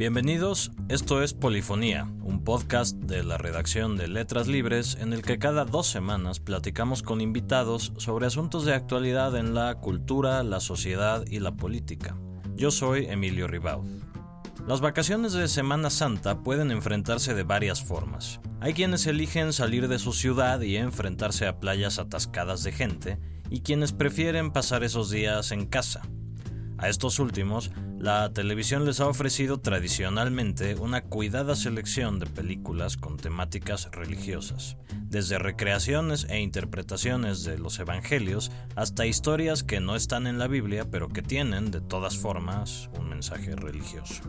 Bienvenidos, esto es Polifonía, un podcast de la redacción de Letras Libres en el que cada dos semanas platicamos con invitados sobre asuntos de actualidad en la cultura, la sociedad y la política. Yo soy Emilio Ribaud. Las vacaciones de Semana Santa pueden enfrentarse de varias formas. Hay quienes eligen salir de su ciudad y enfrentarse a playas atascadas de gente, y quienes prefieren pasar esos días en casa. A estos últimos, la televisión les ha ofrecido tradicionalmente una cuidada selección de películas con temáticas religiosas, desde recreaciones e interpretaciones de los evangelios hasta historias que no están en la Biblia pero que tienen, de todas formas, un mensaje religioso.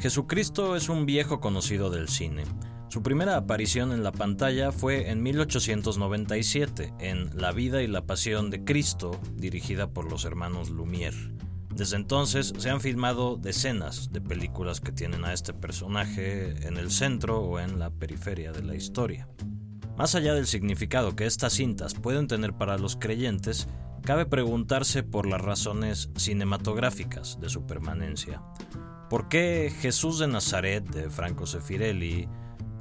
Jesucristo es un viejo conocido del cine. Su primera aparición en la pantalla fue en 1897 en La vida y la pasión de Cristo, dirigida por los hermanos Lumière. Desde entonces se han filmado decenas de películas que tienen a este personaje en el centro o en la periferia de la historia. Más allá del significado que estas cintas pueden tener para los creyentes, cabe preguntarse por las razones cinematográficas de su permanencia. ¿Por qué Jesús de Nazaret de Franco Sefirelli,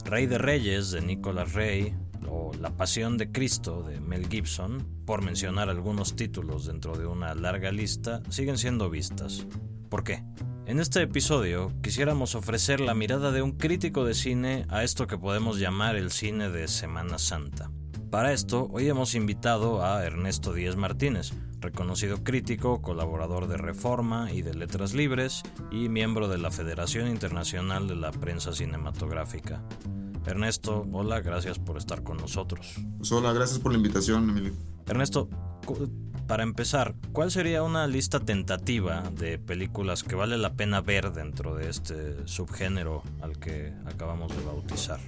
Rey de Reyes de Nicolas Rey, o La Pasión de Cristo de Mel Gibson, por mencionar algunos títulos dentro de una larga lista, siguen siendo vistas. ¿Por qué? En este episodio quisiéramos ofrecer la mirada de un crítico de cine a esto que podemos llamar el cine de Semana Santa. Para esto, hoy hemos invitado a Ernesto Díez Martínez, reconocido crítico, colaborador de Reforma y de Letras Libres y miembro de la Federación Internacional de la Prensa Cinematográfica. Ernesto, hola, gracias por estar con nosotros. Pues hola, gracias por la invitación, Emilio. Ernesto, para empezar, ¿cuál sería una lista tentativa de películas que vale la pena ver dentro de este subgénero al que acabamos de bautizar?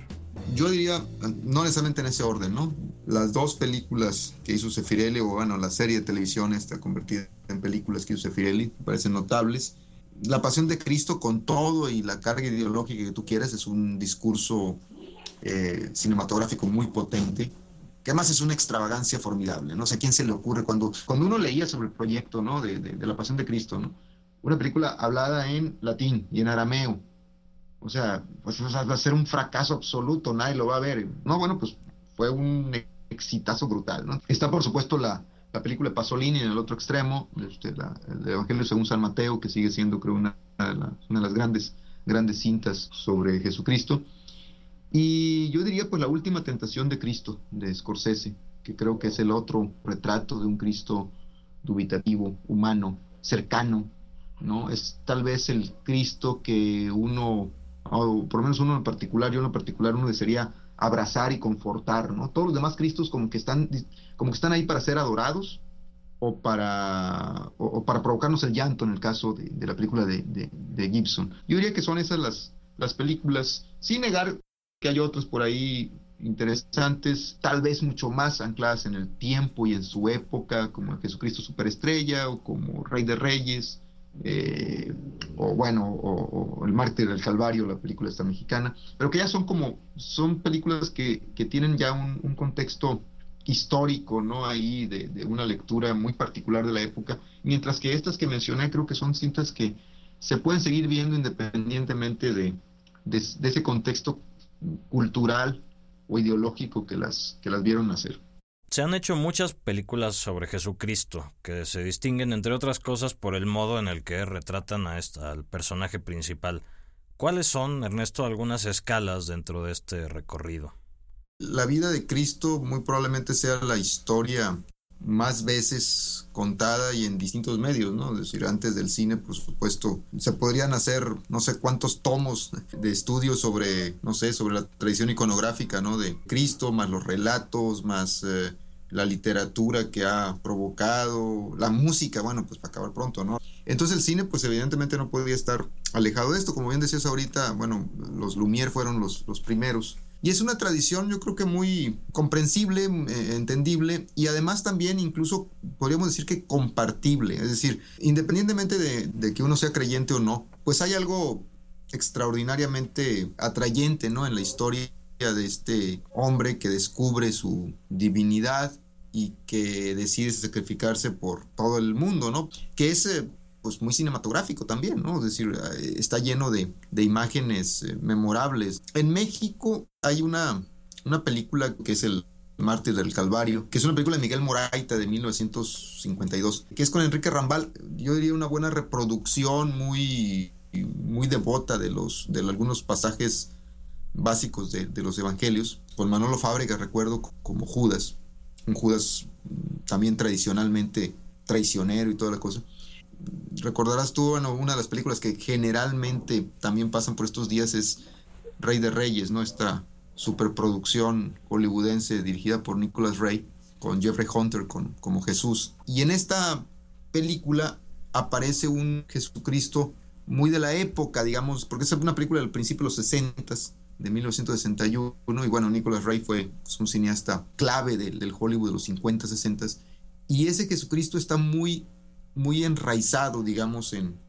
Yo diría, no necesariamente en ese orden, ¿no? Las dos películas que hizo Sefirelli, o bueno, la serie de televisión está convertida en películas que hizo Sefirelli, me parecen notables. La Pasión de Cristo con todo y la carga ideológica que tú quieres es un discurso eh, cinematográfico muy potente, que además es una extravagancia formidable, ¿no? sé, ¿a quién se le ocurre cuando, cuando uno leía sobre el proyecto, ¿no? De, de, la Pasión de Cristo, ¿no? Una película hablada en latín y en arameo. O sea, pues va a ser un fracaso absoluto, nadie lo va a ver. No, bueno, pues fue un exitazo brutal. Está, por supuesto, la, la película de Pasolini en el otro extremo, este, el Evangelio según San Mateo, que sigue siendo, creo, una, una de las grandes, grandes cintas sobre Jesucristo. Y yo diría pues la última tentación de Cristo, de Scorsese, que creo que es el otro retrato de un Cristo dubitativo, humano, cercano, ¿no? Es tal vez el Cristo que uno, o por lo menos uno en particular, yo en particular, uno desearía abrazar y confortar, ¿no? Todos los demás Cristos como que están, como que están ahí para ser adorados o para, o, para provocarnos el llanto en el caso de, la película de, de, Gibson. Yo diría que son esas las, las películas, sin negar que hay otros por ahí interesantes, tal vez mucho más ancladas en el tiempo y en su época, como Jesucristo Superestrella o como Rey de Reyes, eh, o bueno, o, El Mártir del Calvario, la película esta mexicana, pero que ya son como, son películas que, que tienen ya un, contexto histórico, ¿no? Ahí de, una lectura muy particular de la época, mientras que estas que mencioné creo que son cintas que se pueden seguir viendo independientemente de, de ese contexto cultural o ideológico que las, que las vieron nacer. Se han hecho muchas películas sobre Jesucristo, que se distinguen, entre otras cosas, por el modo en el que retratan a esta, al personaje principal. ¿Cuáles son, Ernesto, algunas escalas dentro de este recorrido? La vida de Cristo muy probablemente sea la historia más veces contada y en distintos medios, ¿no? Es decir, antes del cine, por supuesto, se podrían hacer no sé cuántos tomos de estudios sobre, no sé, sobre la tradición iconográfica, ¿no? De Cristo, más los relatos, más eh, la literatura que ha provocado, la música, bueno, pues para acabar pronto, ¿no? Entonces el cine, pues evidentemente no podría estar alejado de esto. Como bien decías ahorita, bueno, los Lumière fueron los, los primeros y es una tradición yo creo que muy comprensible, eh, entendible y además también incluso podríamos decir que compartible. Es decir, independientemente de, que uno sea creyente o no, pues hay algo extraordinariamente atrayente ¿no? en la historia de este hombre que descubre su divinidad y que decide sacrificarse por todo el mundo, ¿no? Que es, eh, pues muy cinematográfico también, ¿no? Es decir, eh, está lleno de, imágenes eh, memorables. En México hay una, una película que es el Mártir del Calvario, que es una película de Miguel Moraita de 1952, que es con Enrique Rambal, yo diría una buena reproducción muy, muy devota de, los, de algunos pasajes básicos de, de los evangelios, con Manolo Fábrega recuerdo como Judas, un Judas también tradicionalmente traicionero y toda la cosa. Recordarás tú, bueno, una de las películas que generalmente también pasan por estos días es Rey de Reyes, ¿no? Esta superproducción hollywoodense dirigida por Nicholas Ray con Jeffrey Hunter con, como Jesús. Y en esta película aparece un Jesucristo muy de la época, digamos, porque es una película del principio de los 60 de 1961 y bueno, Nicholas Ray fue pues, un cineasta clave del, del Hollywood de los 50, 60 y ese Jesucristo está muy, muy enraizado, digamos, en,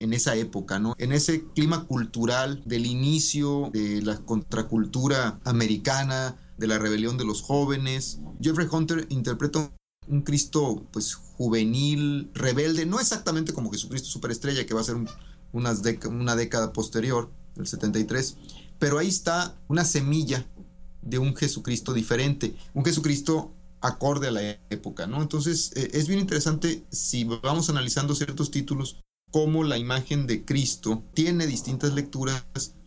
en esa época, ¿no? En ese clima cultural del inicio de la contracultura americana, de la rebelión de los jóvenes. Jeffrey Hunter interpreta un Cristo, pues, juvenil, rebelde, no exactamente como Jesucristo superestrella, que va a ser una década posterior, el 73, pero ahí está una semilla de un Jesucristo diferente, un Jesucristo acorde a la época, ¿no? Entonces, eh, es bien interesante si vamos analizando ciertos títulos, cómo la imagen de Cristo tiene distintas lecturas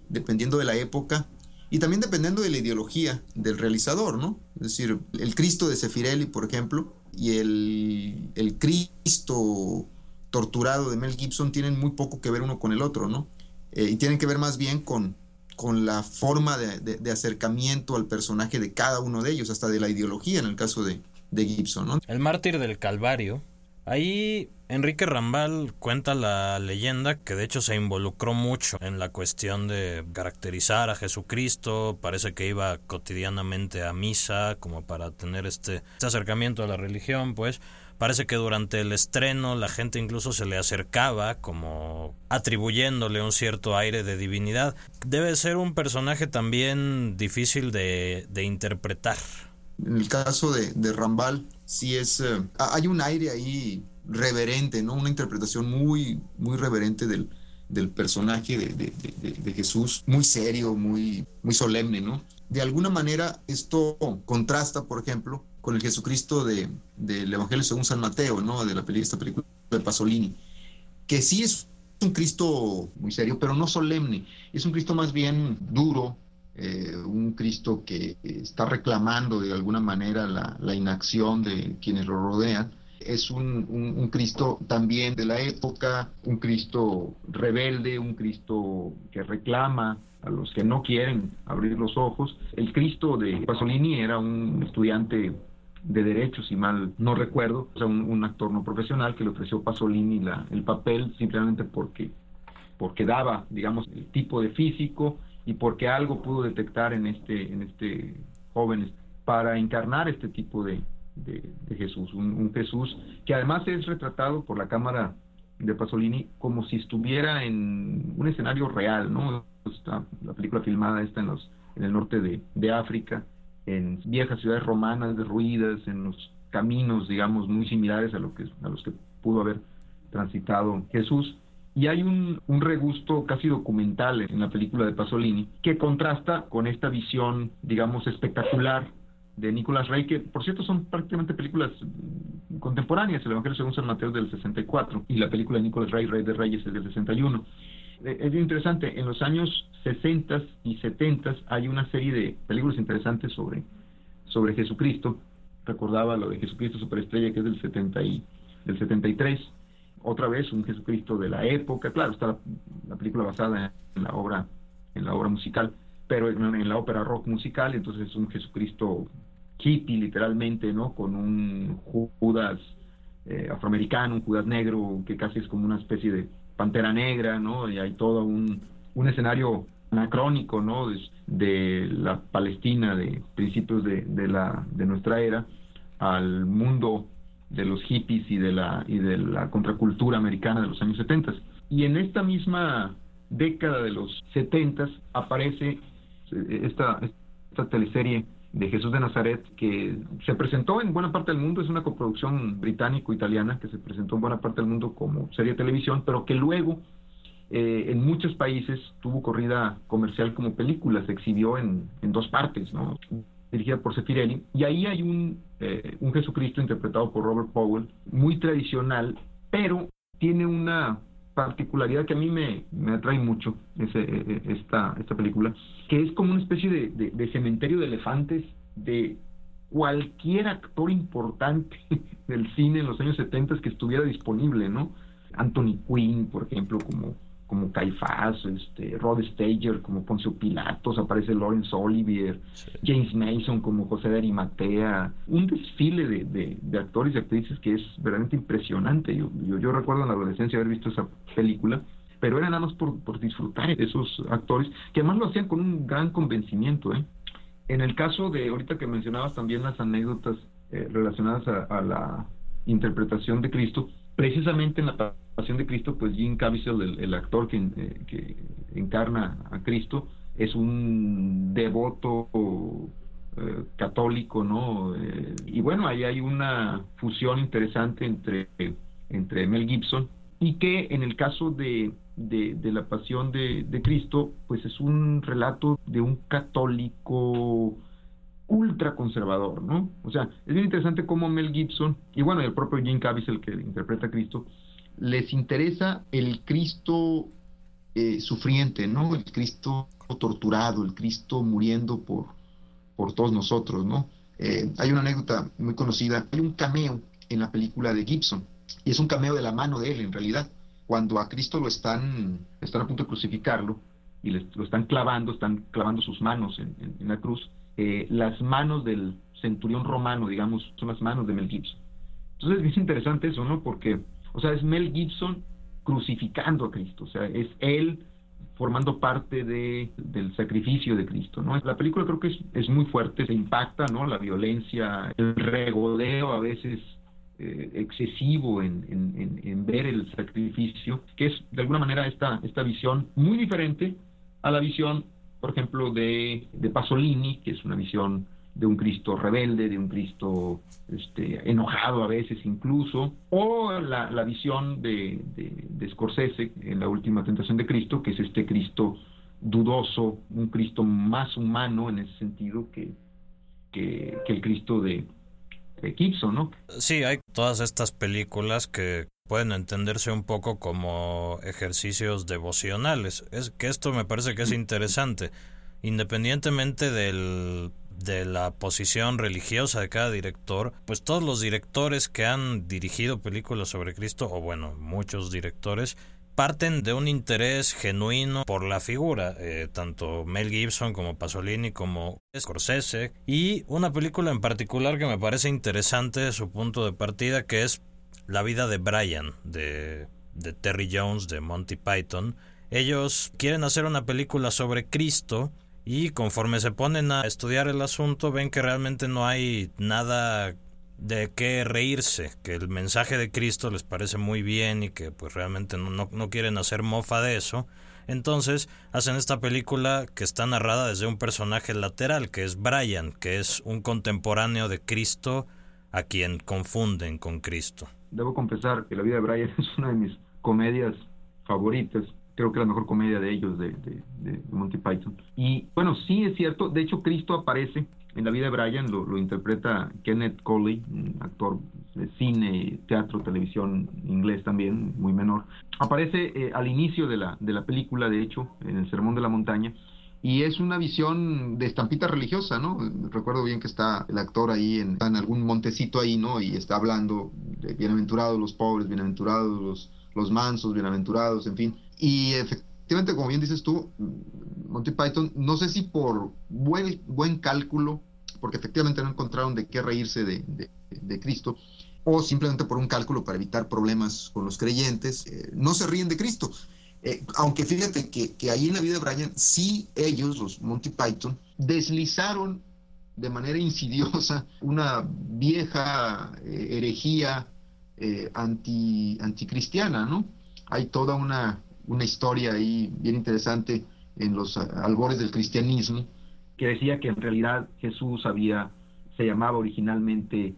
dependiendo de la época y también dependiendo de la ideología del realizador, ¿no? Es decir, el Cristo de Sefirelli, por ejemplo, y el, el Cristo torturado de Mel Gibson tienen muy poco que ver uno con el otro, ¿no? Eh, y tienen que ver más bien con con la forma de, acercamiento al personaje de cada uno de ellos, hasta de la ideología en el caso de, de Gibson. ¿no? El mártir del Calvario. Ahí Enrique Rambal cuenta la leyenda que de hecho se involucró mucho en la cuestión de caracterizar a Jesucristo, parece que iba cotidianamente a misa como para tener este, este acercamiento a la religión, pues Parece que durante el estreno la gente incluso se le acercaba como atribuyéndole un cierto aire de divinidad. Debe ser un personaje también difícil de, interpretar. En el caso de, Rambal, sí es... Eh, hay un aire ahí reverente, ¿no? Una interpretación muy, muy reverente del, personaje de, Jesús, muy serio, muy, muy solemne, ¿no? De alguna manera esto contrasta, por ejemplo, con el Jesucristo de, del Evangelio según San Mateo, ¿no? De la película, esta película de Pasolini, que sí es un Cristo muy serio, pero no solemne. Es un Cristo más bien duro, eh, un Cristo que está reclamando de alguna manera la, inacción de quienes lo rodean. Es un, un, Cristo también de la época, un Cristo rebelde, un Cristo que reclama a los que no quieren abrir los ojos. El Cristo de Pasolini era un estudiante de derecho, si mal no recuerdo, o sea, un, actor no profesional que le ofreció Pasolini la, el papel simplemente porque, porque daba, digamos, el tipo de físico y porque algo pudo detectar en este, en este joven para encarnar este tipo de, de, Jesús, un, Jesús que además es retratado por la cámara de Pasolini como si estuviera en un escenario real, ¿no? la película filmada está en, los, en el norte de, de África, en viejas ciudades romanas derruidas, en los caminos, digamos, muy similares a, lo que, a los que pudo haber transitado Jesús. Y hay un, un, regusto casi documental en la película de Pasolini que contrasta con esta visión, digamos, espectacular de Nicolas Rey, que por cierto son prácticamente películas contemporáneas. El Evangelio según San Mateo del 64 y la película de Nicolas Rey, Rey de Reyes, es del 61 es interesante, en los años 60 y 70 hay una serie de películas interesantes sobre, sobre Jesucristo. Recordaba lo de Jesucristo Superestrella, que es del, 70 y, del 73. Otra vez un Jesucristo de la época. Claro, está la, película basada en la obra, en la obra musical, pero en, la ópera rock musical, entonces es un Jesucristo hippie, literalmente, ¿no? Con un Judas eh, afroamericano, un Judas negro, que casi es como una especie de Pantera Negra, ¿no? Y hay todo un, un escenario anacrónico, ¿no? De, la Palestina de principios de, de, la, de nuestra era al mundo de los hippies y de la, y de la contracultura americana de los años 70. Y en esta misma década de los 70 aparece esta, esta teleserie de Jesús de Nazaret, que se presentó en buena parte del mundo, es una coproducción británico-italiana que se presentó en buena parte del mundo como serie de televisión, pero que luego eh, en muchos países tuvo corrida comercial como película, se exhibió en, en dos partes, ¿no? dirigida por Sefirelli, y ahí hay un, eh, un Jesucristo interpretado por Robert Powell, muy tradicional, pero tiene una particularidad que a mí me, me atrae mucho ese, e, e, esta, esta película, que es como una especie de, de, cementerio de elefantes de cualquier actor importante del cine en los años 70 que estuviera disponible, ¿no? Anthony Quinn, por ejemplo, como como Caifás, este, Rod Stager como Poncio Pilatos, aparece Lawrence Olivier, James Mason como José de Arimatea, un desfile de, de, actores y actrices que es verdaderamente impresionante. Yo, yo, recuerdo en la adolescencia haber visto esa película, pero era nada más por, por disfrutar de esos actores, que además lo hacían con un gran convencimiento. ¿eh? En el caso de, ahorita que mencionabas también las anécdotas eh, relacionadas a la interpretación de Cristo, precisamente en la Pasión de Cristo, pues Jim Caviezel, el, actor que, eh, que, encarna a Cristo, es un devoto eh, católico, ¿no? Eh, y bueno, ahí hay una fusión interesante entre, entre Mel Gibson y que en el caso de, de, la Pasión de, Cristo, pues es un relato de un católico ultra conservador, ¿no? O sea, es bien interesante cómo Mel Gibson, y bueno, el propio Jim Caviezel que interpreta a Cristo, les interesa el Cristo eh, sufriente, ¿no? El Cristo torturado, el Cristo muriendo por, por todos nosotros, ¿no? Eh, hay una anécdota muy conocida, hay un cameo en la película de Gibson, y es un cameo de la mano de él en realidad, cuando a Cristo lo están, están a punto de crucificarlo, y lo están clavando, están clavando sus manos en, la cruz, eh, las manos del centurión romano, digamos, son las manos de Mel Gibson. Entonces es bien interesante eso, ¿no? Porque o sea, es Mel Gibson crucificando a Cristo, o sea, es él formando parte de, del sacrificio de Cristo, ¿no? La película creo que es, es muy fuerte, se impacta, ¿no? La violencia, el regodeo a veces eh, excesivo en, en, en, ver el sacrificio, que es de alguna manera esta, esta visión muy diferente a la visión, por ejemplo, de, de Pasolini, que es una visión de un Cristo rebelde, de un Cristo este, enojado a veces incluso, o la, la visión de, de, Scorsese en la última tentación de Cristo, que es este Cristo dudoso, un Cristo más humano en ese sentido que, que, el Cristo de, de Gibson, ¿no? Sí, hay todas estas películas que pueden entenderse un poco como ejercicios devocionales. Es que esto me parece que es interesante. Independientemente del de la posición religiosa de cada director, pues todos los directores que han dirigido películas sobre Cristo, o bueno, muchos directores, parten de un interés genuino por la figura, eh, tanto Mel Gibson como Pasolini como Scorsese, y una película en particular que me parece interesante su punto de partida, que es La vida de Brian, de, de Terry Jones, de Monty Python. Ellos quieren hacer una película sobre Cristo, y conforme se ponen a estudiar el asunto ven que realmente no hay nada de qué reírse, que el mensaje de Cristo les parece muy bien y que pues realmente no, no, quieren hacer mofa de eso. Entonces hacen esta película que está narrada desde un personaje lateral, que es Brian, que es un contemporáneo de Cristo a quien confunden con Cristo. Debo confesar que la vida de Brian es una de mis comedias favoritas creo que la mejor comedia de ellos, de, Monty Python. Y bueno, sí es cierto, de hecho Cristo aparece en la vida de Brian, lo, interpreta Kenneth Coley, actor de cine, teatro, televisión inglés también, muy menor. Aparece eh, al inicio de la, de la película, de hecho, en el Sermón de la Montaña, y es una visión de estampita religiosa, ¿no? Recuerdo bien que está el actor ahí en, en algún montecito ahí, ¿no? Y está hablando de bienaventurados los pobres, bienaventurados los, los mansos, bienaventurados, en fin. Y efectivamente, como bien dices tú, Monty Python, no sé si por buen, buen cálculo, porque efectivamente no encontraron de qué reírse de, de, Cristo, o simplemente por un cálculo para evitar problemas con los creyentes, eh, no se ríen de Cristo. Eh, aunque fíjate que, que, ahí en la vida de Brian, sí ellos, los Monty Python, deslizaron de manera insidiosa una vieja eh, herejía anti, anticristiana, ¿no? Hay toda una, una historia ahí bien interesante en los albores del cristianismo, que decía que en realidad Jesús había, se llamaba originalmente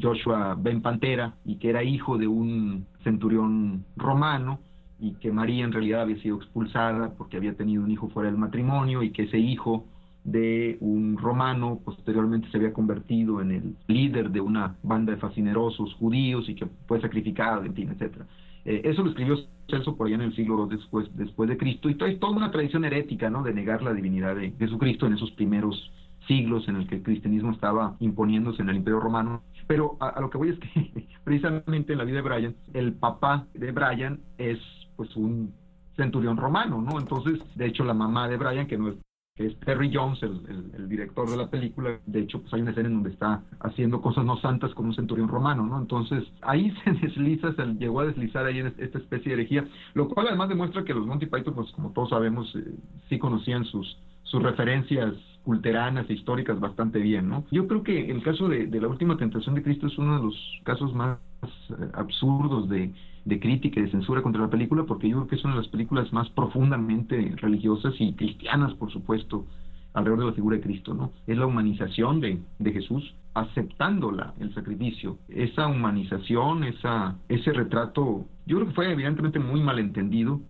Joshua Ben Pantera y que era hijo de un centurión romano y que María en realidad había sido expulsada porque había tenido un hijo fuera del matrimonio y que ese hijo de un romano posteriormente se había convertido en el líder de una banda de fascinerosos judíos y que fue sacrificado, en fin, etcétera. Eh, eso lo escribió Celso por allá en el siglo II después, después de Cristo y hay toda una tradición herética, ¿no? De negar la divinidad de Jesucristo en esos primeros siglos en el que el cristianismo estaba imponiéndose en el Imperio Romano. Pero a, a lo que voy es que precisamente en la vida de Brian, el papá de Brian es pues un centurión romano, ¿no? Entonces, de hecho, la mamá de Brian, que no es es Terry Jones, el, director de la película. De hecho, pues hay una escena en donde está haciendo cosas no santas con un centurión romano, ¿no? Entonces, ahí se desliza, se llegó a deslizar ahí en esta especie de herejía, lo cual además demuestra que los Monty Python, pues como todos sabemos, eh, sí conocían sus, sus referencias culteranas e históricas bastante bien, ¿no? Yo creo que el caso de, de la última tentación de Cristo es uno de los casos más eh, absurdos de de crítica y de censura contra la película, porque yo creo que es una de las películas más profundamente religiosas y cristianas, por supuesto, alrededor de la figura de Cristo, ¿no? Es la humanización de, de Jesús, aceptándola, el sacrificio. Esa humanización, esa, ese retrato, yo creo que fue evidentemente muy malentendido.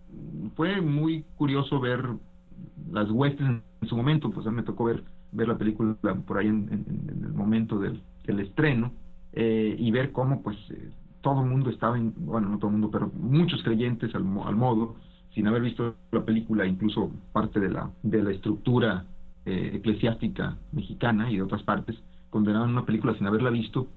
Fue muy curioso ver las huestes en, su momento, pues a mí me tocó ver, ver la película por ahí en, el momento del, del estreno, eh, y ver cómo pues eh, todo el mundo estaba, en, bueno, no todo el mundo, pero muchos creyentes al, modo, sin haber visto la película, incluso parte de la, de la estructura eh, eclesiástica mexicana y de otras partes, condenaban una película sin haberla visto,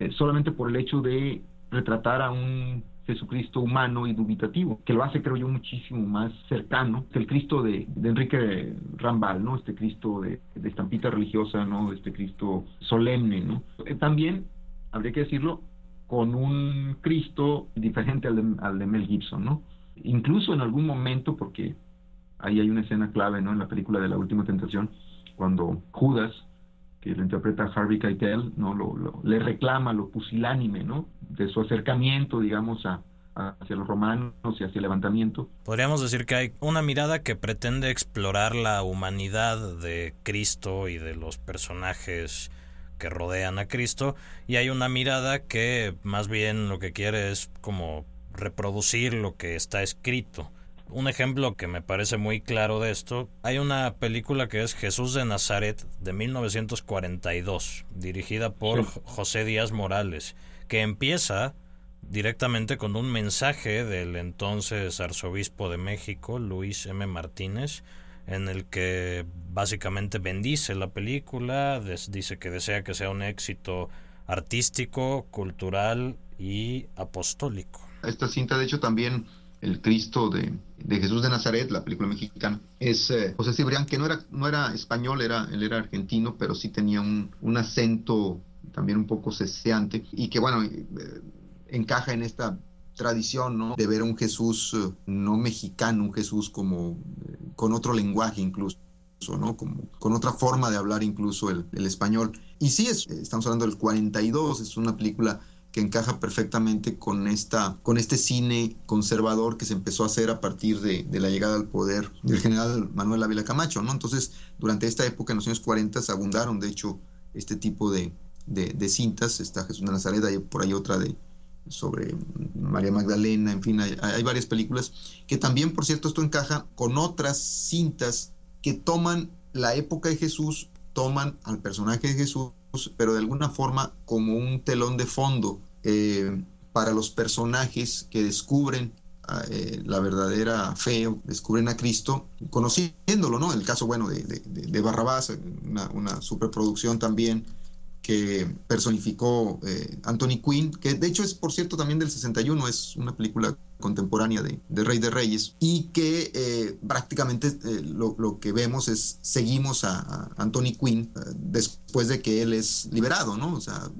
eh, solamente por el hecho de retratar a un Jesucristo humano y dubitativo, que lo hace, creo yo, muchísimo más cercano que el Cristo de, Enrique Rambal, ¿no? Este Cristo de, de, estampita religiosa, ¿no? Este Cristo solemne, ¿no? Eh, también, habría que decirlo, con un Cristo diferente al de, Mel Gibson, ¿no? Incluso en algún momento, porque ahí hay una escena clave, ¿no? En la película de la Última Tentación, cuando Judas, que lo interpreta Harvey Keitel, ¿no? Le reclama lo pusilánime, ¿no? De su acercamiento, digamos, a, hacia los romanos y hacia el levantamiento. Podríamos decir que hay una mirada que pretende explorar la humanidad de Cristo y de los personajes que rodean a Cristo y hay una mirada que más bien lo que quiere es como reproducir lo que está escrito. Un ejemplo que me parece muy claro de esto, hay una película que es Jesús de Nazaret de 1942, dirigida por José Díaz Morales, que empieza directamente con un mensaje del entonces arzobispo de México, Luis M. Martínez, en el que básicamente bendice la película, dice que desea que sea un éxito artístico, cultural y apostólico. Esta cinta, de hecho, también el Cristo de, Jesús de Nazaret, la película mexicana, es eh, José Cibrián, que no era, no era español, era, él era argentino, pero sí tenía un, un acento también un poco ceseante y que, bueno, eh, encaja en esta tradición, ¿no? De ver un Jesús eh, no mexicano, un Jesús como eh, con otro lenguaje incluso. ¿no? Como, con otra forma de hablar incluso el, español. Y sí, es, estamos hablando del 42, es una película que encaja perfectamente con, esta, con este cine conservador que se empezó a hacer a partir de, la llegada al poder del general Manuel Ávila Camacho, ¿no? Entonces, durante esta época, en los años 40, abundaron, de hecho, este tipo de, de cintas. Está Jesús de Nazaret, hay por ahí otra de, sobre María Magdalena, en fin, hay, varias películas que también, por cierto, esto encaja con otras cintas que toman la época de Jesús, toman al personaje de Jesús, pero de alguna forma como un telón de fondo eh, para los personajes que descubren eh, la verdadera fe, descubren a Cristo, conociéndolo, ¿no? El caso, bueno, de, Barrabás, una, una superproducción también que personificó eh, Anthony Quinn, que de hecho es, por cierto, también del 61, es una película contemporánea de, Rey de Reyes, y que eh, prácticamente eh, lo, que vemos es, seguimos a, Anthony Quinn después de que él es liberado, ¿no? O sea,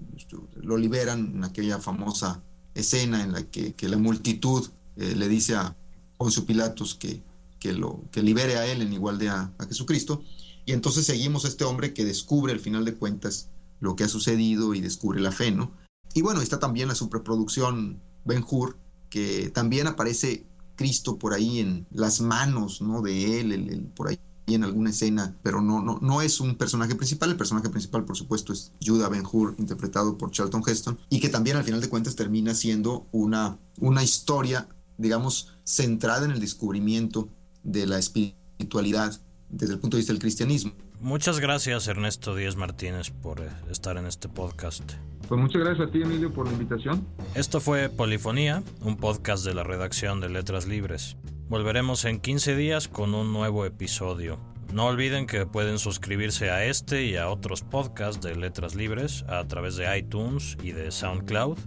lo liberan en aquella famosa escena en la que, la multitud le dice a Poncio Pilatos que, que, lo, que libere a él en igualdad a, a Jesucristo, y entonces seguimos a este hombre que descubre al final de cuentas lo que ha sucedido y descubre la fe, ¿no? Y bueno, está también la superproducción Ben Hur, que también aparece Cristo por ahí en las manos, ¿no? De él, por ahí en alguna escena, pero no, no, no es un personaje principal. El personaje principal, por supuesto, es Judah Ben Hur, interpretado por Charlton Heston, y que también al final de cuentas termina siendo una, una historia, digamos, centrada en el descubrimiento de la espiritualidad desde el punto de vista del cristianismo. Muchas gracias Ernesto Díaz Martínez por eh, estar en este podcast. Pues muchas gracias a ti Emilio por la invitación. Esto fue Polifonía, un podcast de la redacción de Letras Libres. Volveremos en 15 días con un nuevo episodio. No olviden que pueden suscribirse a este y a otros podcasts de Letras Libres a través de iTunes y de SoundCloud.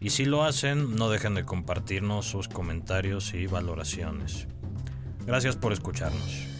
Y si lo hacen, no dejen de compartirnos sus comentarios y valoraciones. Gracias por escucharnos.